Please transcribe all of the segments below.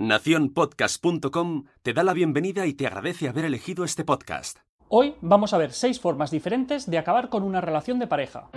Naciónpodcast.com te da la bienvenida y te agradece haber elegido este podcast. Hoy vamos a ver seis formas diferentes de acabar con una relación de pareja.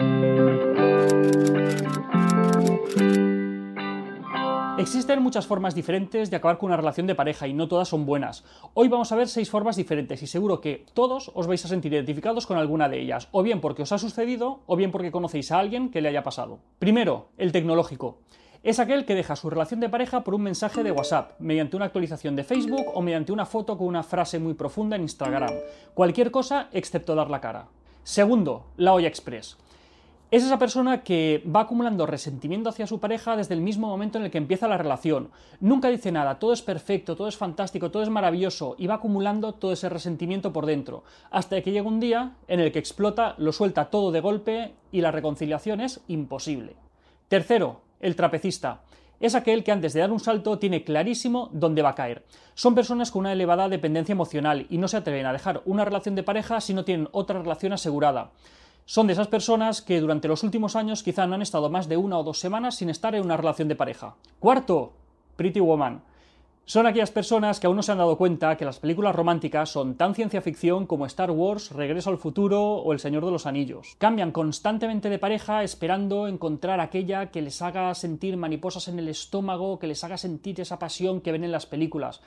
Existen muchas formas diferentes de acabar con una relación de pareja y no todas son buenas. Hoy vamos a ver seis formas diferentes y seguro que todos os vais a sentir identificados con alguna de ellas, o bien porque os ha sucedido o bien porque conocéis a alguien que le haya pasado. Primero, el tecnológico es aquel que deja su relación de pareja por un mensaje de WhatsApp, mediante una actualización de Facebook o mediante una foto con una frase muy profunda en Instagram. Cualquier cosa excepto dar la cara. Segundo, la olla express. Es esa persona que va acumulando resentimiento hacia su pareja desde el mismo momento en el que empieza la relación. Nunca dice nada, todo es perfecto, todo es fantástico, todo es maravilloso y va acumulando todo ese resentimiento por dentro, hasta que llega un día en el que explota, lo suelta todo de golpe y la reconciliación es imposible. Tercero, el trapecista. Es aquel que antes de dar un salto tiene clarísimo dónde va a caer. Son personas con una elevada dependencia emocional y no se atreven a dejar una relación de pareja si no tienen otra relación asegurada. Son de esas personas que durante los últimos años quizá no han estado más de una o dos semanas sin estar en una relación de pareja. Cuarto, Pretty Woman. Son aquellas personas que aún no se han dado cuenta que las películas románticas son tan ciencia ficción como Star Wars, Regreso al futuro o El Señor de los Anillos. Cambian constantemente de pareja esperando encontrar aquella que les haga sentir mariposas en el estómago, que les haga sentir esa pasión que ven en las películas.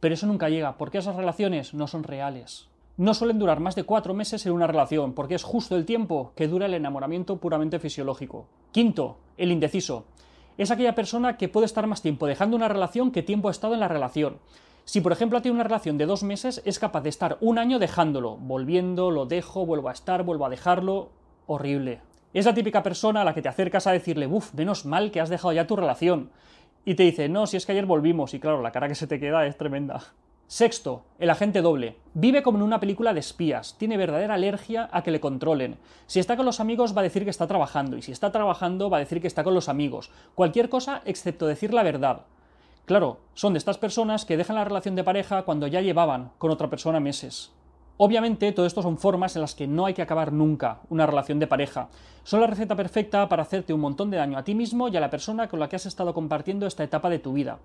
Pero eso nunca llega, porque esas relaciones no son reales. No suelen durar más de cuatro meses en una relación, porque es justo el tiempo que dura el enamoramiento puramente fisiológico. Quinto, el indeciso es aquella persona que puede estar más tiempo dejando una relación que tiempo ha estado en la relación. Si por ejemplo tiene una relación de dos meses, es capaz de estar un año dejándolo, volviendo, lo dejo, vuelvo a estar, vuelvo a dejarlo. Horrible. Es la típica persona a la que te acercas a decirle, uff, menos mal que has dejado ya tu relación. Y te dice, no, si es que ayer volvimos, y claro, la cara que se te queda es tremenda. Sexto, el agente doble. Vive como en una película de espías, tiene verdadera alergia a que le controlen. Si está con los amigos va a decir que está trabajando, y si está trabajando va a decir que está con los amigos. Cualquier cosa excepto decir la verdad. Claro, son de estas personas que dejan la relación de pareja cuando ya llevaban con otra persona meses. Obviamente, todo esto son formas en las que no hay que acabar nunca una relación de pareja. Son la receta perfecta para hacerte un montón de daño a ti mismo y a la persona con la que has estado compartiendo esta etapa de tu vida.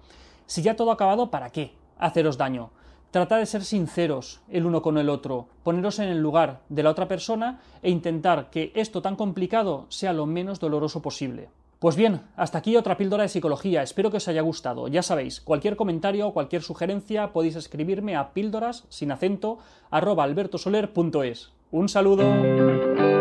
Si ya todo ha acabado, ¿para qué? haceros daño. Trata de ser sinceros el uno con el otro, poneros en el lugar de la otra persona e intentar que esto tan complicado sea lo menos doloroso posible. Pues bien, hasta aquí otra píldora de psicología, espero que os haya gustado. Ya sabéis, cualquier comentario o cualquier sugerencia podéis escribirme a píldoras sin acento arroba albertosoler.es. Un saludo.